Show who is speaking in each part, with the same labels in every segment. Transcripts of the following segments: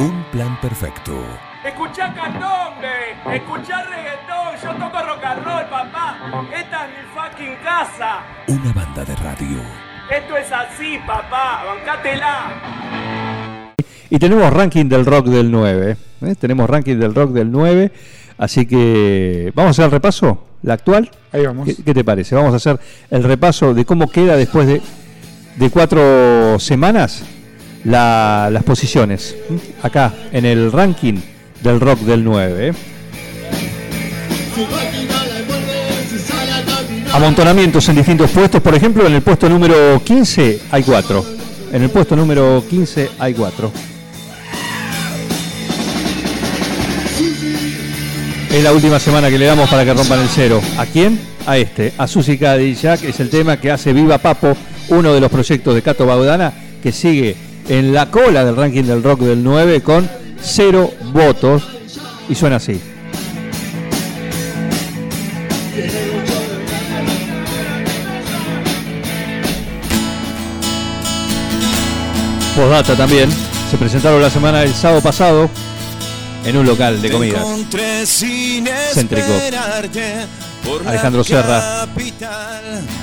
Speaker 1: Un plan perfecto.
Speaker 2: Escuchá candombe, escuchá reggaetón, yo toco rock and roll, papá. Esta es mi fucking casa.
Speaker 1: Una banda de radio.
Speaker 2: Esto es así, papá, bancátela.
Speaker 3: Y tenemos ranking del rock del 9. ¿eh? Tenemos ranking del rock del 9. Así que vamos a hacer el repaso, la actual.
Speaker 4: Ahí vamos.
Speaker 3: ¿Qué, qué te parece? Vamos a hacer el repaso de cómo queda después de, de cuatro semanas la- las posiciones. Acá, en el ranking del rock del 9. ¿eh? Amontonamientos en distintos puestos. Por ejemplo, en el puesto número 15 hay 4. En el puesto número 15 hay 4. Es la última semana que le damos para que rompan el cero. ¿A quién? A este, a Susi Cadillac. Es el tema que hace Viva Papo, uno de los proyectos de Cato Baudana, que sigue en la cola del ranking del rock del 9 con cero votos. Y suena así. Postdata también. Se presentaron la semana del sábado pasado en un local de comidas. Céntrico. Alejandro Serra,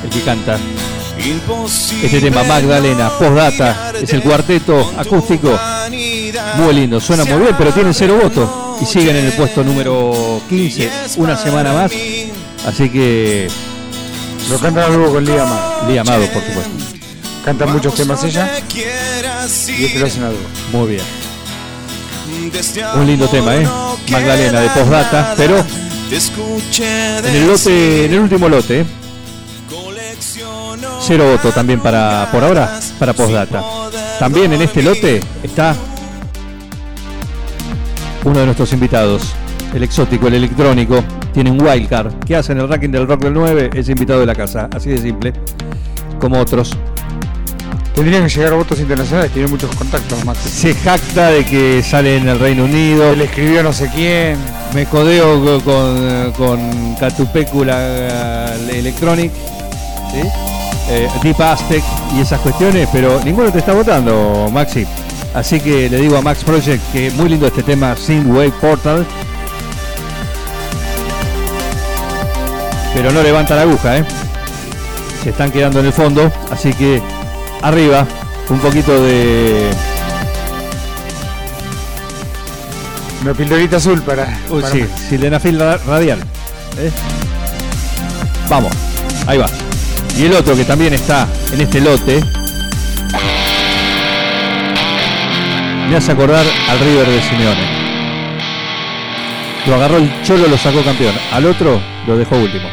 Speaker 3: el que canta. Este tema Magdalena, postdata, es el cuarteto acústico. Muy lindo, suena muy bien, pero tienen cero votos. Y siguen en el puesto número 15, una semana más. Así que.
Speaker 4: Lo cantan luego con Lía Amado.
Speaker 3: Lía Amado, por supuesto.
Speaker 4: Cantan muchos temas ella y este lo hacen a dúo.
Speaker 3: Muy bien. Un lindo tema, ¿eh? Magdalena de postdata, pero en el lote, en el último lote, ¿eh? Cero voto también para, por ahora, para postdata. También en este lote está uno de nuestros invitados, el exótico, el electrónico, tiene un wildcard. ¿Qué hace en el ranking del rock del 9? Es invitado de la casa, así de simple, como otros.
Speaker 4: Tendrían que llegar a votos internacionales, tiene muchos contactos, Maxi.
Speaker 3: Se jacta de que sale en el Reino Unido.
Speaker 4: Le escribió no sé quién.
Speaker 3: Me codeo co- con, con Catupécula Electronic, ¿sí? Eh, Deep Aztec y esas cuestiones, pero ninguno te está votando, Maxi. Así que le digo a Max Project que muy lindo este tema, Sync Wave Portal. Pero no levanta la aguja, ¿eh? Se están quedando en el fondo, así que arriba, un poquito de
Speaker 4: Una pildorita azul para.
Speaker 3: Uy,
Speaker 4: para
Speaker 3: sí, ra- radial. ¿eh? Vamos, ahí va. Y el otro que también está en este lote. Me hace acordar al River de Simeone. Lo agarró el Cholo, lo sacó campeón. Al otro lo dejó último.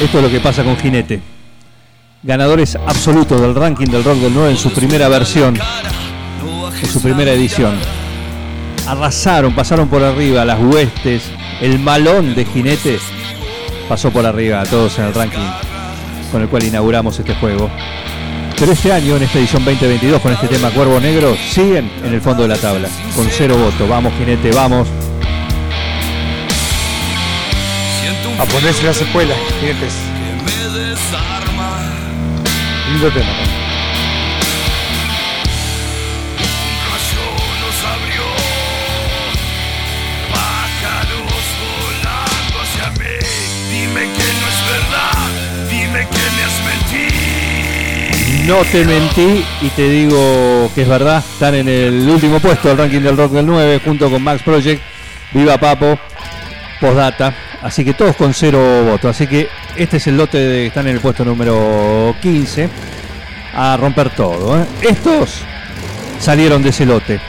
Speaker 3: Esto es lo que pasa con Jinete. Ganadores absolutos del ranking del rock del 9 en su primera versión en su primera edición. Arrasaron, pasaron por arriba las huestes, el malón de jinete pasó por arriba a todos en el ranking con el cual inauguramos este juego. Pero este año, en esta edición 2022, con este tema Cuervo Negro, siguen en el fondo de la tabla, con cero votos. Vamos, jinete, vamos.
Speaker 4: A ponerse las espuelas, jinetes. Lindo tema.
Speaker 5: No
Speaker 3: te mentí y te digo que es verdad. Están en el último puesto del ranking del rock del 9 junto con Max Project, Viva Papo, Postdata. Así que todos con cero votos. Así que este es el lote de están en el puesto número 15. A romper todo. ¿eh? Estos salieron de ese lote.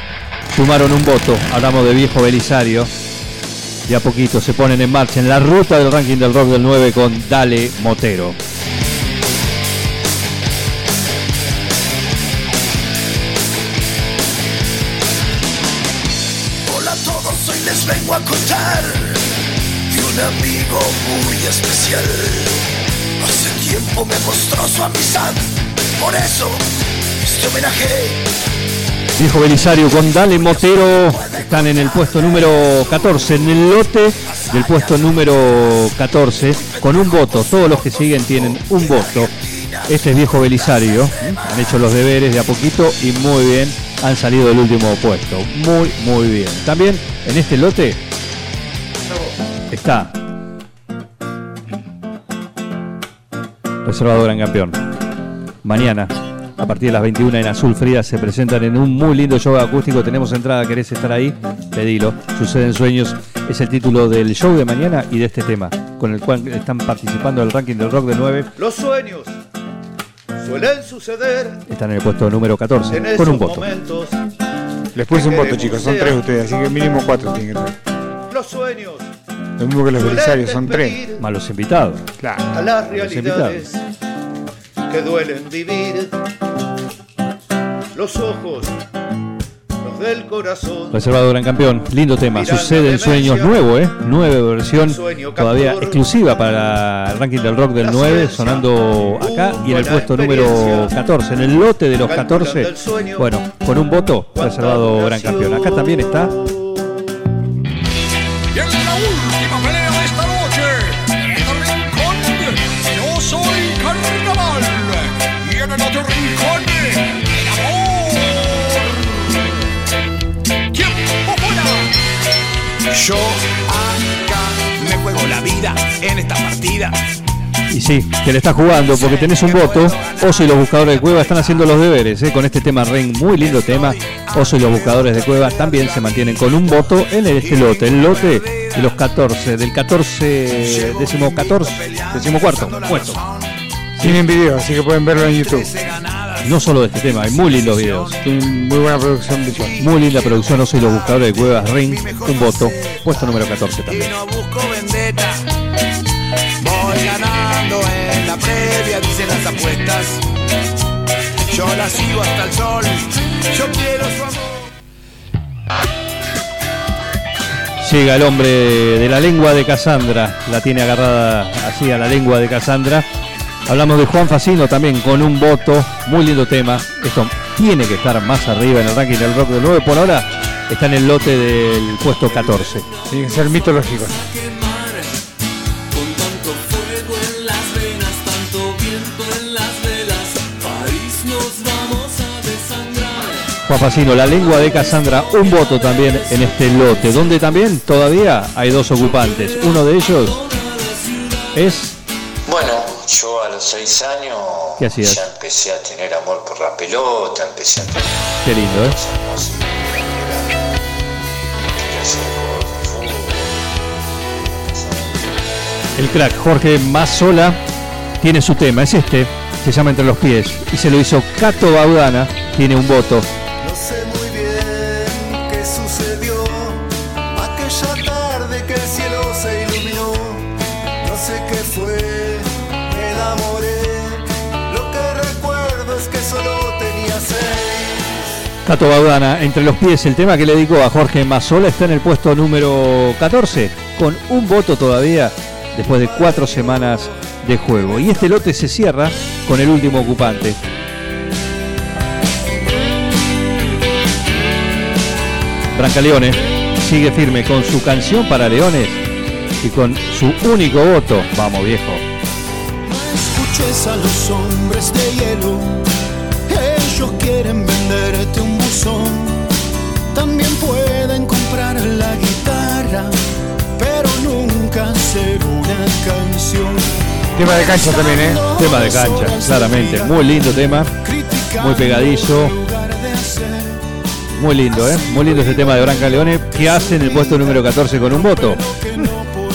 Speaker 3: Sumaron un voto. Hablamos de viejo Belisario. Y a poquito se ponen en marcha en la ruta del ranking del rock del 9 con Dale Motero.
Speaker 5: Les vengo a contar de un amigo muy especial hace tiempo me mostró su amistad por eso este homenaje
Speaker 3: Viejo Belisario con Motero están en el puesto número 14, en el lote del puesto número 14, con un voto. Todos los que siguen tienen un voto. Este es Viejo Belisario. Han hecho los deberes de a poquito y muy bien. Han salido del último puesto. Muy, muy bien. También en este lote está reservado gran campeón. Mañana, a partir de las 21 en Azul Frida, se presentan en un muy lindo show acústico. Tenemos entrada, ¿querés estar ahí? Pedilo. Suceden sueños. Es el título del show de mañana y de este tema, con el cual están participando del ranking del rock de 9.
Speaker 5: Los sueños suelen suceder
Speaker 3: Están en el puesto número 14,
Speaker 5: en
Speaker 3: con un voto.
Speaker 5: momentos.
Speaker 4: Les puse un voto, chicos. Son tres ustedes, así que mínimo cuatro tienen que tener.
Speaker 5: Los sueños
Speaker 4: Lo mismo que los belisarios, son tres.
Speaker 3: Más los invitados.
Speaker 4: Claro.
Speaker 5: a las
Speaker 3: Los
Speaker 5: realidades que duelen vivir. Los ojos, del corazón.
Speaker 3: Reservado gran campeón, lindo tema. Sucede en sueños nuevo, ¿eh? Nueve versión todavía exclusiva para el ranking del rock del
Speaker 5: La
Speaker 3: 9,
Speaker 5: ciencia.
Speaker 3: sonando acá y en el puesto número
Speaker 5: experiencia.
Speaker 3: 14. En el lote de los
Speaker 5: Calculando
Speaker 3: 14,
Speaker 5: el sueño.
Speaker 3: bueno, con un voto, reservado gran campeón. Acá también está
Speaker 6: Yo
Speaker 7: acá me juego la vida en esta partida.
Speaker 3: Y sí, que le está jugando porque tenés un voto. Oso y los buscadores de cueva están haciendo los deberes ¿eh? con este tema Ring, muy lindo tema. Oso y los buscadores de cueva también se mantienen con un voto en este lote, el lote de los 14, del 14, décimo 14, décimo cuarto puesto.
Speaker 4: Tienen video, así que pueden verlo en YouTube.
Speaker 3: No solo de este tema, hay muy lindos videos.
Speaker 4: Muy buena producción visual.
Speaker 3: Muy linda producción, Oso y los buscadores de cuevas Ring, un voto, puesto número 14
Speaker 7: Y
Speaker 3: también.
Speaker 7: no busco vendetta. Voy ganando en la previa, dicen las apuestas. Yo la sigo hasta el sol. Yo quiero su amor.
Speaker 3: Llega el hombre de la lengua de Cassandra, la tiene agarrada así a la lengua de Cassandra. Hablamos de Juan Facino también con un voto, muy lindo tema. Esto tiene que estar más arriba en el ranking del rock del 9. Por ahora está en el lote del puesto 14.
Speaker 4: Tienen que ser mitológicos.
Speaker 3: Juan Facino, la lengua de Cassandra, un voto también en este lote, donde también todavía hay dos ocupantes. Uno de ellos es
Speaker 8: los seis años
Speaker 3: ¿Qué hacías?
Speaker 8: ya empecé a tener amor por la pelota, empecé a tener
Speaker 3: Qué lindo, ¿eh?
Speaker 8: cosas.
Speaker 3: El crack Jorge Mazzola tiene su tema, es este, se llama Entre los pies, y se lo hizo Cato Baudana, tiene un voto.
Speaker 5: No sé muy bien qué sucedió aquella tarde que el cielo se iluminó. No sé qué fue,
Speaker 3: Cato Baudana, Entre los pies, el tema que le dedicó a Jorge Mazzola está en el puesto número 14, con un voto todavía después de cuatro semanas de juego. Y este lote se cierra con el último ocupante. Brancaleone sigue firme con su canción para Leones y con su único voto. Vamos viejo.
Speaker 5: escuches a los hombres de hielo. Ellos quieren
Speaker 4: Tema de cancha también, ¿eh?
Speaker 3: Tema de cancha, claramente. Muy lindo tema. Muy pegadizo. Muy lindo, ¿eh? Muy lindo este tema de Branca Leone. ¿Qué hace en el puesto número 14 con un voto?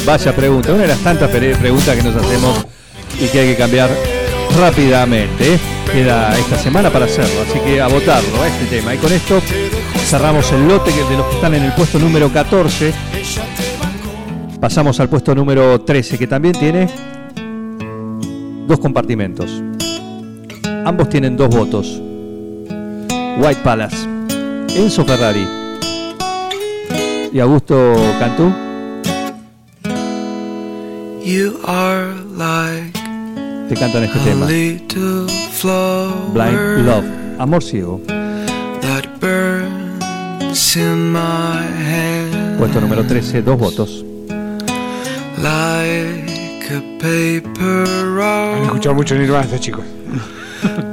Speaker 3: Vaya pregunta. Una de las tantas pre- preguntas que nos hacemos y que hay que cambiar rápidamente. ¿eh? Queda esta semana para hacerlo. Así que a votarlo, a este tema. Y con esto cerramos el lote que- de los que están en el puesto número 14. Pasamos al puesto número 13, que también tiene dos compartimentos. Ambos tienen dos votos. White Palace, Enzo Ferrari y Augusto Cantú.
Speaker 5: You are like
Speaker 3: Te cantan este tema. Blind Love, Amor Ciego.
Speaker 5: that burns in my hand.
Speaker 3: Puesto número 13, dos votos.
Speaker 5: Like a paper
Speaker 4: Han escuchado mucho Nirvana estos chicos.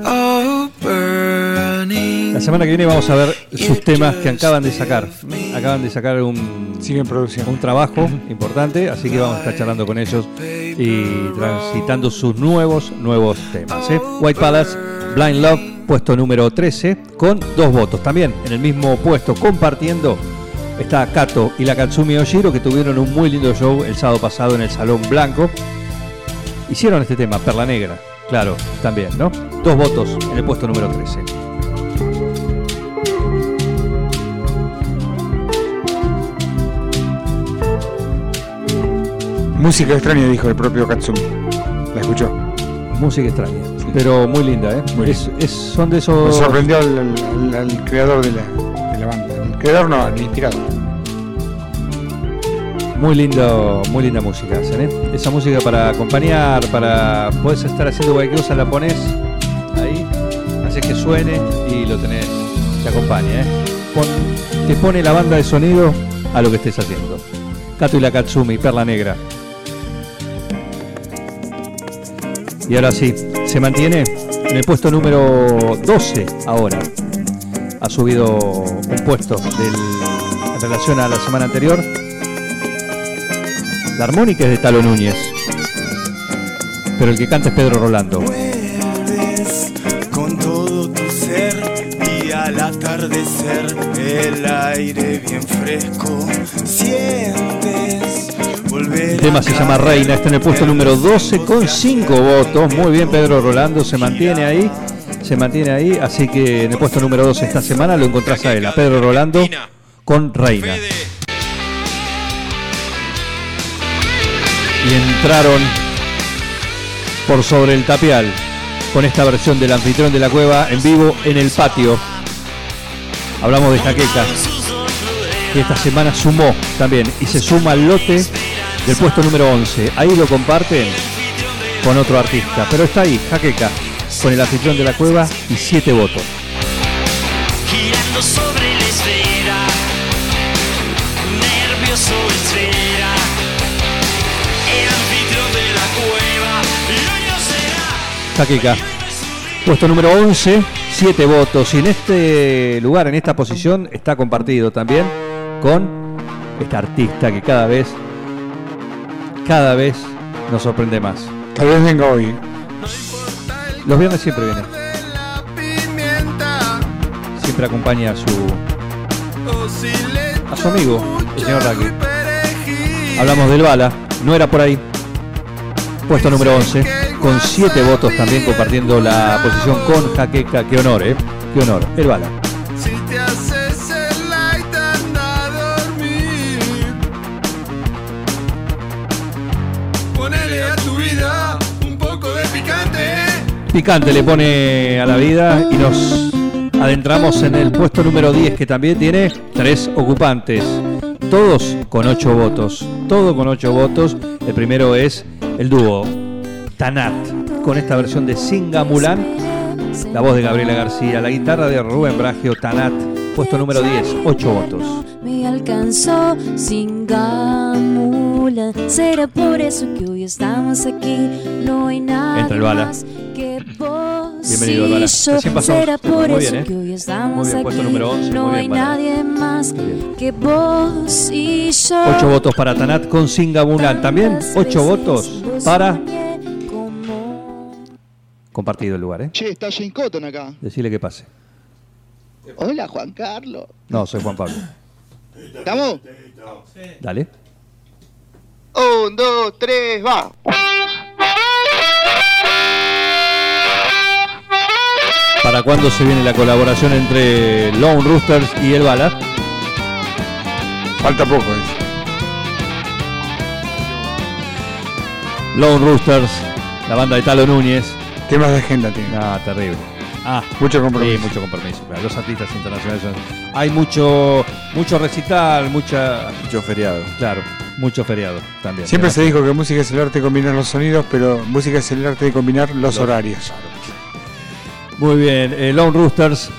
Speaker 5: Oh,
Speaker 3: La semana que viene vamos a ver sus temas que acaban de sacar. Acaban de sacar un,
Speaker 4: Siguen producción.
Speaker 3: un trabajo importante, así que vamos a estar charlando con ellos y transitando sus nuevos, nuevos temas. ¿eh? White Palace, Blind Love, puesto número 13, con dos votos. También en el mismo puesto, compartiendo, está Kato y la Katsumi Oshiro, que tuvieron un muy lindo show el sábado pasado en el Salón Blanco. Hicieron este tema, Perla Negra, claro, también, ¿no? Dos votos en el puesto número 13.
Speaker 4: Música extraña, dijo el propio Katsumi. ¿La escuchó?
Speaker 3: Música extraña, pero muy linda, ¿eh?
Speaker 4: Muy
Speaker 3: Es- es- son de
Speaker 4: Me
Speaker 3: esos...
Speaker 4: sorprendió al, al- al creador de la, creador no.
Speaker 3: Muy lindo, muy linda música ¿eh? Esa música para acompañar, para podés estar haciendo cualquier cosa, la pones ahí, haces que suene y lo tenés, te acompaña, ¿eh? Te pone la banda de sonido a lo que estés haciendo. Kato y la Katsumi, Perla Negra. Y ahora sí, se mantiene en el puesto número 12 ahora. Ha subido un puesto del- en relación a la semana anterior. La armónica es de Talo Núñez. Pero el que canta es Pedro Rolando.
Speaker 9: Vuelves con todo tu ser y al atardecer el aire bien fresco sientes
Speaker 3: El tema se llama Reina, está en el puesto número 12 con 5 votos. Muy bien, Pedro Rolando se mantiene ahí. Se mantiene ahí, así que en el puesto número 12 esta semana lo encontrás a él, a Pedro Rolando con Reina. Y entraron por sobre el tapial con esta versión del anfitrión de la cueva en vivo en el patio. Hablamos de Jaqueca, que esta semana sumó también y se suma al lote del puesto número 11. Ahí lo comparten con otro artista, pero está ahí, Jaqueca, con el anfitrión de la cueva y 7 votos.
Speaker 10: girando sobre la esfera, nervioso espera, el anfitrión de la cueva, y hoy no será.
Speaker 3: Jaqueca, puesto número 11, 7 votos. Y en este lugar, en esta posición, está compartido también con esta artista que cada vez, cada vez nos sorprende más.
Speaker 4: Tal vez venga hoy.
Speaker 3: Los viernes siempre viene. Siempre acompaña a su, a su amigo, el señor Raki. Hablamos del Bala, no era por ahí. Puesto número 11, con 7 votos también compartiendo la posición con Jaqueca. Qué honor, ¿eh? Qué honor. El Bala.
Speaker 9: Picante
Speaker 3: le pone a la vida y nos adentramos en el puesto número 10 que también tiene tres ocupantes. Todos con 8 votos. Todo con 8 votos. El primero es el dúo Tanat con esta versión de Singa Mulan. La voz de Gabriela García, la guitarra de Rubén Bragio, Tanat, puesto número 10, 8 votos.
Speaker 11: Me alcanzó sin gamula. Será por eso que hoy estamos aquí. No hay nada
Speaker 3: Entra el bala.
Speaker 11: más que vos
Speaker 3: Bienvenido, el bala.
Speaker 11: y yo.
Speaker 3: Recién pasó.
Speaker 11: Será por
Speaker 3: Muy
Speaker 11: eso
Speaker 3: bien, ¿eh?
Speaker 11: que hoy estamos
Speaker 3: Muy bien,
Speaker 11: aquí.
Speaker 3: puesto número 11,
Speaker 11: no
Speaker 3: muy
Speaker 11: hay
Speaker 3: bala.
Speaker 11: nadie más que vos y yo.
Speaker 3: 8 votos para Tanat con Singa Mulan. También 8 votos para. Compartido el lugar, ¿eh?
Speaker 12: Che, está Jane Cotton acá.
Speaker 3: Decirle que pase.
Speaker 12: Hola, Juan Carlos.
Speaker 3: No, soy Juan Pablo.
Speaker 12: ¿Estamos?
Speaker 3: Dale.
Speaker 12: Un, dos, tres, va.
Speaker 3: ¿Para cuándo se viene la colaboración entre Lone Roosters y El Bala?
Speaker 4: Falta poco, dice.
Speaker 3: Lone Roosters, la banda de Talo Núñez.
Speaker 4: Temas de agenda tiene.
Speaker 3: Ah, terrible. Ah,
Speaker 4: Mucho compromiso.
Speaker 3: Sí, mucho compromiso. claro, Los artistas internacionales son- Hay mucho, mucho recital, mucha.
Speaker 13: Mucho feriado.
Speaker 3: Claro, mucho feriado también.
Speaker 4: Siempre se dijo que música es el arte de combinar los sonidos, pero música es el arte de combinar los
Speaker 3: Los-
Speaker 4: horarios.
Speaker 3: Muy bien, eh, Lone Roosters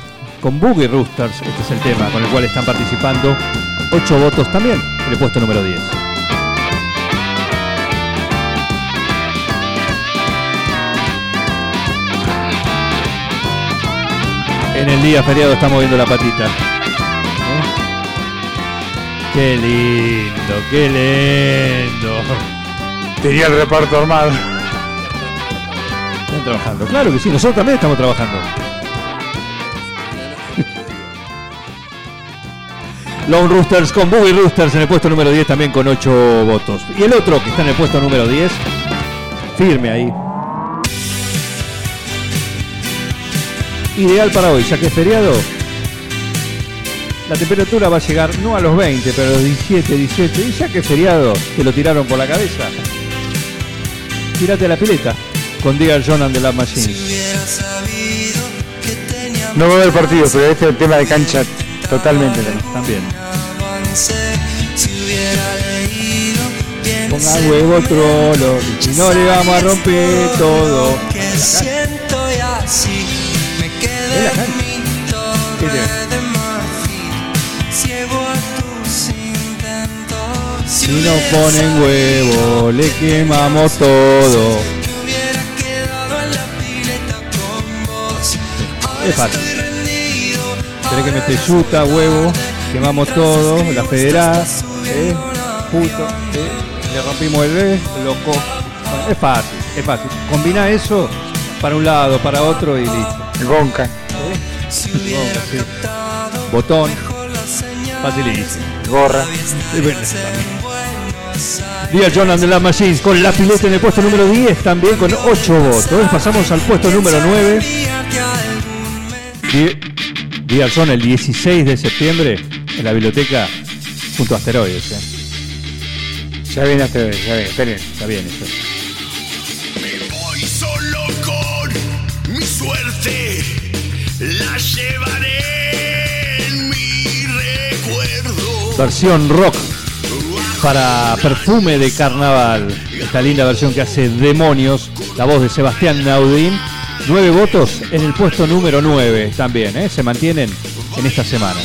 Speaker 3: con Boogie Roosters, este es el tema con el cual están participando. 8 votos también en el puesto número 10. En el día feriado está moviendo la patita. ¿Eh? Qué lindo, qué lindo.
Speaker 4: Tenía el reparto armado.
Speaker 3: Están trabajando. Claro que sí, nosotros también estamos trabajando. Lone Roosters con Boogie Roosters en el puesto número 10 también con 8 votos. Y el otro que está en el puesto número 10, firme ahí. Ideal para hoy, ya que es feriado. La temperatura va a llegar no a los 20, pero a los 17, 18. Y ya que es feriado, te lo tiraron por la cabeza. Tírate a la pileta con Dear John and the Love Machine.
Speaker 4: No va a haber partido, pero este es el tema de cancha totalmente.
Speaker 3: También. Ponga huevo trolo, y si no le vamos a romper todo.
Speaker 14: Ciego a tus intentos
Speaker 3: Si nos ponen huevo, le quemamos todo.
Speaker 14: la
Speaker 3: Es fácil. Tenés que meter yuta, huevo, quemamos todo, la federal, ¿eh? Puto, ¿eh? le rompimos el B, loco. Bueno, es fácil, es fácil. Combina eso para un lado, para otro y listo.
Speaker 4: Gonca.
Speaker 3: Gonca, sí. Botón, facilísimo.
Speaker 4: Gorra.
Speaker 3: Y bueno, John and the Love Machines con la pileta en el puesto número 10 también con 8 votos. Pasamos al puesto número 9. Di- Dear John el 16 de septiembre en la biblioteca junto a asteroides. ¿eh?
Speaker 4: Ya viene hasta ya viene, esperen.
Speaker 3: Está bien eso.
Speaker 5: La llevaré en mi recuerdo.
Speaker 3: Versión rock para perfume de carnaval. Esta linda versión que hace Demonios, la voz de Sebastián Naudín. Nueve votos en el puesto número 9 también, ¿eh? se mantienen en esta semana.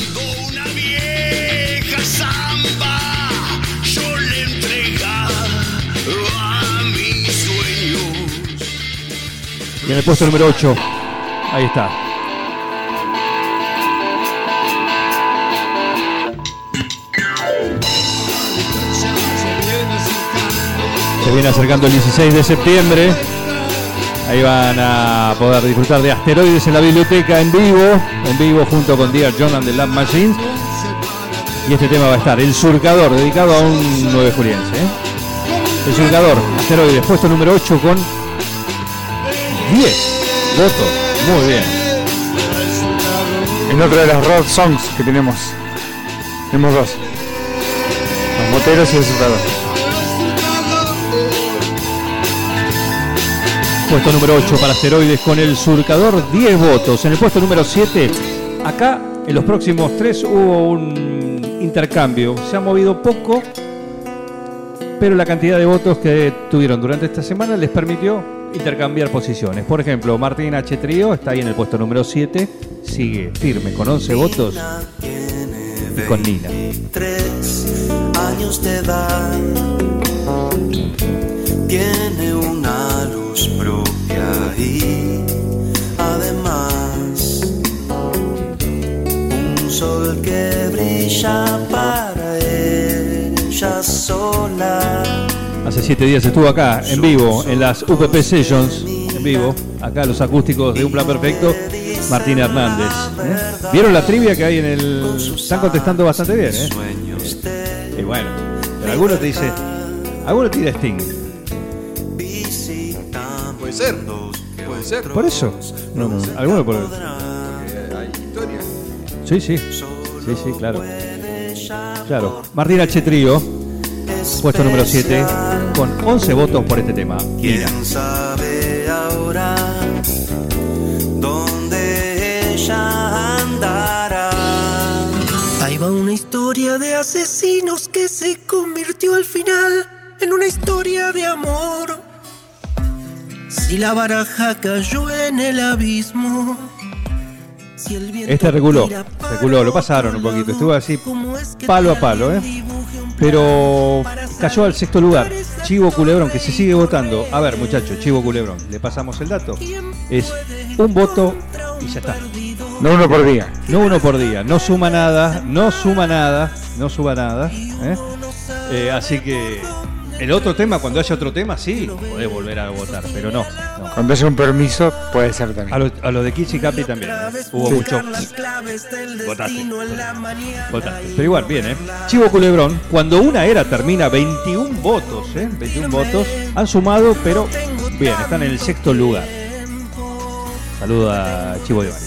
Speaker 3: Y en el puesto número 8, ahí está. Se viene acercando el 16 de septiembre. Ahí van a poder disfrutar de asteroides en la biblioteca en vivo, en vivo junto con Dear John and the Lab Machines. Y este tema va a estar, El Surcador, dedicado a un 9 juliense. ¿eh? El Surcador, asteroides, puesto número 8 con 10 votos. Muy bien.
Speaker 4: En otra de las rock songs que tenemos. Tenemos dos. Los moteros y el surcador.
Speaker 3: Puesto número 8 para asteroides con el surcador, 10 votos. En el puesto número 7, acá en los próximos 3 hubo un intercambio. Se ha movido poco, pero la cantidad de votos que tuvieron durante esta semana les permitió intercambiar posiciones. Por ejemplo, Martín H. Trío está ahí en el puesto número 7, sigue firme con 11 votos y con Nina.
Speaker 9: tres años de edad tiene una luz propia y además un sol que brilla para ella sola.
Speaker 3: Hace 7 días estuvo acá en vivo en las UPP Sessions, en vivo, acá los acústicos de Un Plan Perfecto, Martín Hernández. ¿eh? ¿Vieron la trivia que hay en el... Están contestando bastante bien, ¿eh? Y bueno, pero algunos te dice, algunos tira Sting.
Speaker 13: Puede ser. Puede ser.
Speaker 3: Por eso. No, no, algunos por...
Speaker 13: Porque hay historia.
Speaker 3: Sí, sí, sí, sí, claro. Claro, Martín H. Trío, puesto número 7, con 11 votos por este tema. Mira.
Speaker 9: ¿Quién sabe ahora dónde ella andará? Ahí va una historia de asesinos que se convirtió al final en una historia de amor. Si la baraja cayó en el abismo. Si el viento
Speaker 3: Este reculó, reculó, lo pasaron un poquito, estuvo así palo a palo, ¿eh? Pero cayó al sexto lugar, Chivo Culebrón, que se sigue votando. A ver, muchachos, Chivo Culebrón, le pasamos el dato. Es un voto y ya está.
Speaker 4: No uno por día.
Speaker 3: No uno por día, no suma nada, no suma nada, no suma nada. ¿eh? Eh, así que el otro tema, cuando haya otro tema, sí, podés volver a votar, pero no. no.
Speaker 4: Cuando haya un permiso, puede ser también.
Speaker 3: A lo, a lo de Kichi y Capi también. ¿eh? Hubo
Speaker 4: Sí.
Speaker 3: mucho. Votaste. Votaste. Pero igual, bien, ¿eh? Chivo Culebrón, cuando una era termina 21 votos, ¿eh? 21 votos. Han sumado, pero bien, están en el sexto lugar. Saludo a Chivo Iván.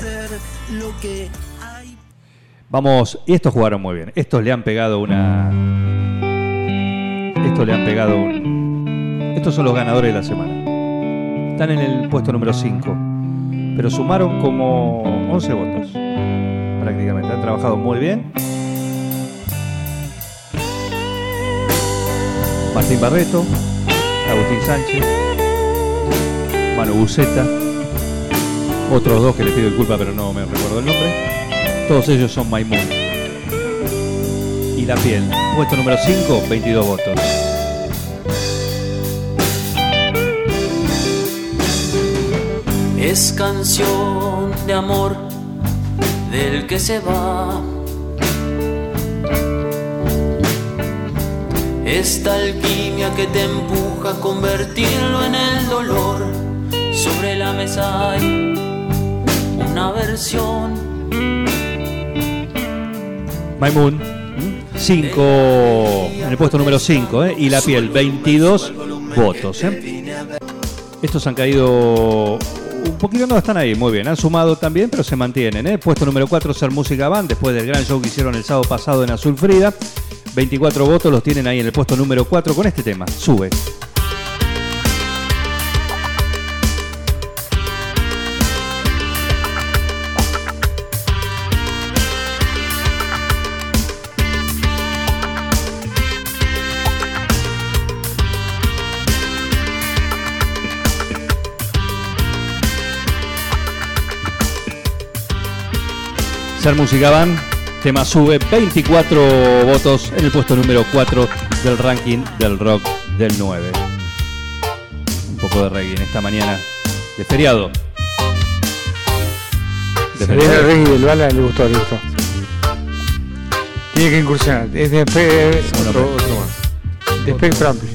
Speaker 3: Vamos, y estos jugaron muy bien. Estos le han pegado una. Estos le han pegado un. Estos son los ganadores de la semana. Están en el puesto número 5. Pero sumaron como 11 votos. Prácticamente. Han trabajado muy bien. Martín Barreto. Agustín Sánchez. Manu Buceta. Otros dos que les pido disculpas pero no me recuerdo el nombre. Todos ellos son Maimún. Y la piel. Puesto número 5, 22 votos.
Speaker 14: Es canción de amor del que se va. Esta alquimia que te empuja a convertirlo en el dolor. Sobre la mesa hay una versión.
Speaker 3: Maimun, 5 en el puesto número 5, y la piel, 22 votos. ¿eh? Estos han caído un poquito, no están ahí, muy bien, han sumado también, pero se mantienen. ¿eh? Puesto número 4, Ser Música Band, después del gran show que hicieron el sábado pasado en Azul Frida. 24 votos los tienen ahí en el puesto número 4 con este tema, sube. Ser Música Band, tema sube 24 votos en el puesto número 4 del ranking del rock del 9. Un poco de reggae en esta mañana de feriado. De
Speaker 4: Se reggae del Bala, le gustó, le gustó. Tiene que incursionar. Es de Spe- otro, otro más. De Spectro Amplio.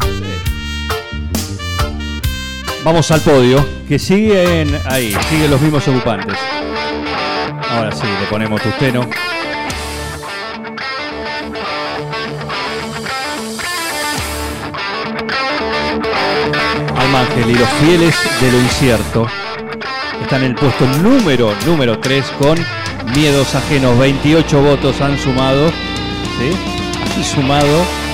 Speaker 3: Vamos al podio, que siguen ahí, siguen los mismos ocupantes. Ahora sí, le ponemos tusteno. Almángel y los fieles de lo incierto están en el puesto número, número 3 con Miedos Ajenos. 28 votos han sumado. ¿sí? Sumado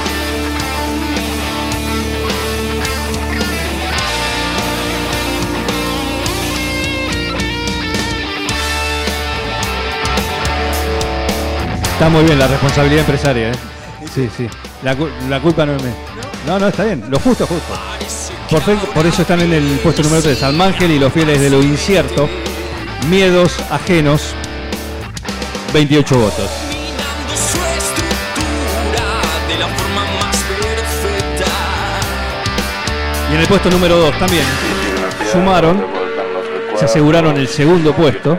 Speaker 3: Está muy bien la responsabilidad empresaria, ¿eh? Sí, sí. La, cu- la culpa no es mía. No, no, está bien. Lo justo, justo. Por, fe- por eso están en el puesto número 3. Almángel y los fieles de lo incierto. Miedos ajenos. 28 votos. Y en el puesto número 2 también. Sumaron. Se aseguraron el segundo puesto.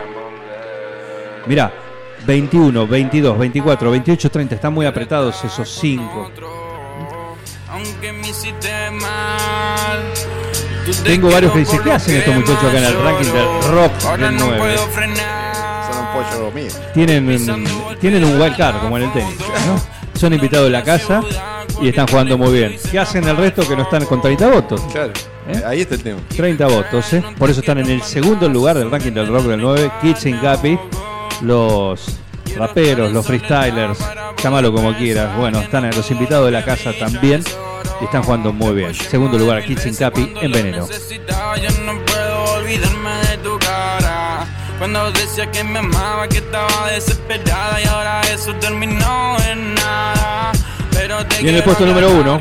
Speaker 3: Mirá. 21, 22, 24, 28, 30. Están muy apretados esos 5.
Speaker 14: Aunque me hiciste mal. tú te
Speaker 3: Tengo varios que dicen, ¿qué hacen estos muchachos acá en el ranking del rock
Speaker 14: Ahora
Speaker 3: del
Speaker 14: no
Speaker 3: 9?
Speaker 14: puedo frenar.
Speaker 15: Son un pollo mío.
Speaker 3: Tienen, un- tienen un wild card como en el tenis, ¿no? Son invitados de la casa y están jugando muy bien. ¿Qué hacen el resto que no están con 30 votos?
Speaker 15: Claro. Ahí está el tema.
Speaker 3: 30 votos, ¿eh? Por eso están en el segundo lugar del ranking del rock del 9, Kids in Capi, los raperos, los freestylers, llámalo como quieras. Bueno, están los invitados de la casa también y están jugando muy bien. Segundo lugar, in Capi en Veneno.
Speaker 14: y en
Speaker 3: el puesto número uno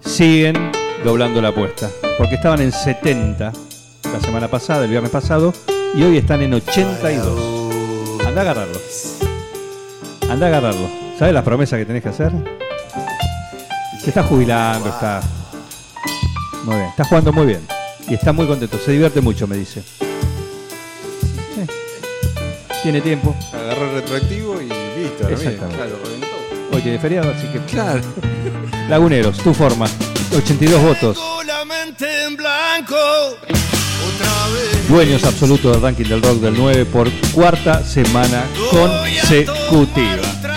Speaker 3: siguen doblando la apuesta. Porque estaban en 70 la semana pasada, el viernes pasado, y hoy están en 82. Anda a agarrarlo. Anda a agarrarlo. ¿Sabes las promesas que tenés que hacer? Se está jubilando, está. Muy bien, está jugando muy bien. Y está muy contento, se divierte mucho, me dice. Sí. tiene tiempo.
Speaker 15: Agarró el retroactivo y listo. ahora
Speaker 3: Exactamente.
Speaker 15: Claro, reventó.
Speaker 3: Hoy tiene feriado, así que. Claro. Laguneros, tu forma. 82 votos.
Speaker 5: La mente en blanco.
Speaker 3: Dueños absolutos del ranking del rock del 9 por cuarta semana consecutiva.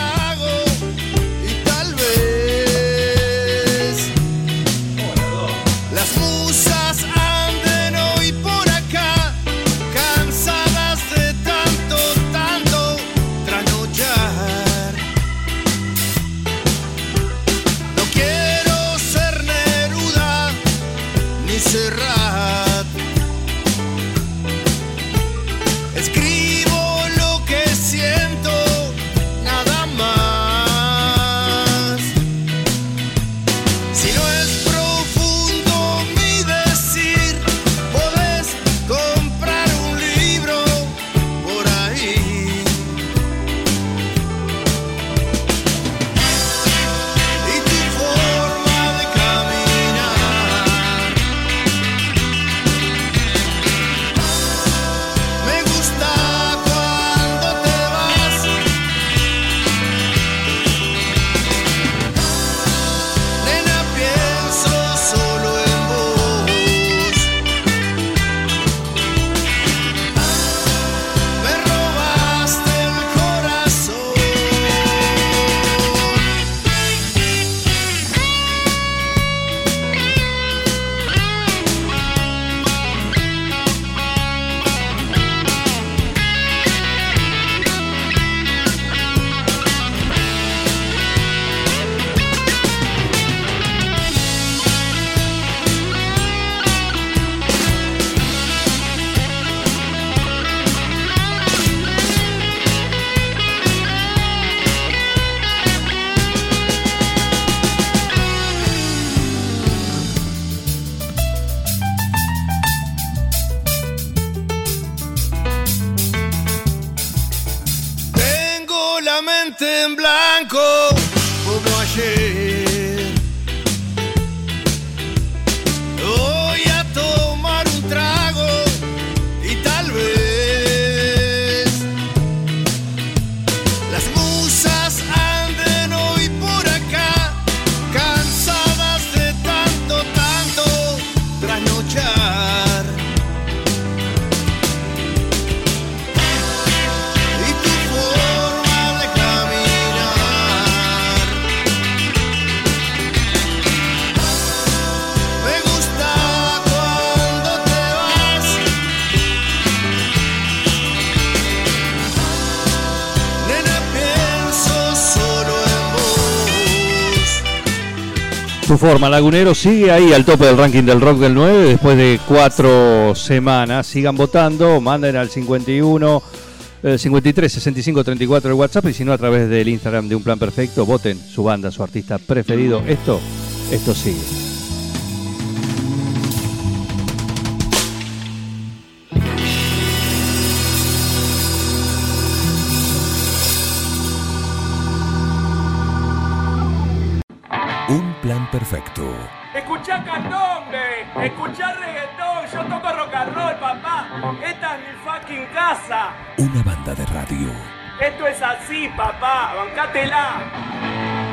Speaker 5: Blanco Tu forma,
Speaker 3: Lagunero, sigue ahí al tope del ranking del rock del 9 después de cuatro semanas. Sigan votando, manden al 51, eh, 53, 65, 34 el WhatsApp y si no a través del Instagram de Un Plan Perfecto, voten su banda, su artista preferido. Esto, esto sigue.
Speaker 1: Perfecto.
Speaker 2: Escuchá candombe, escuchá reggaetón, yo toco rock and roll, papá. Esta es mi fucking casa.
Speaker 1: Una banda de radio.
Speaker 2: Esto es así, papá, bancátela.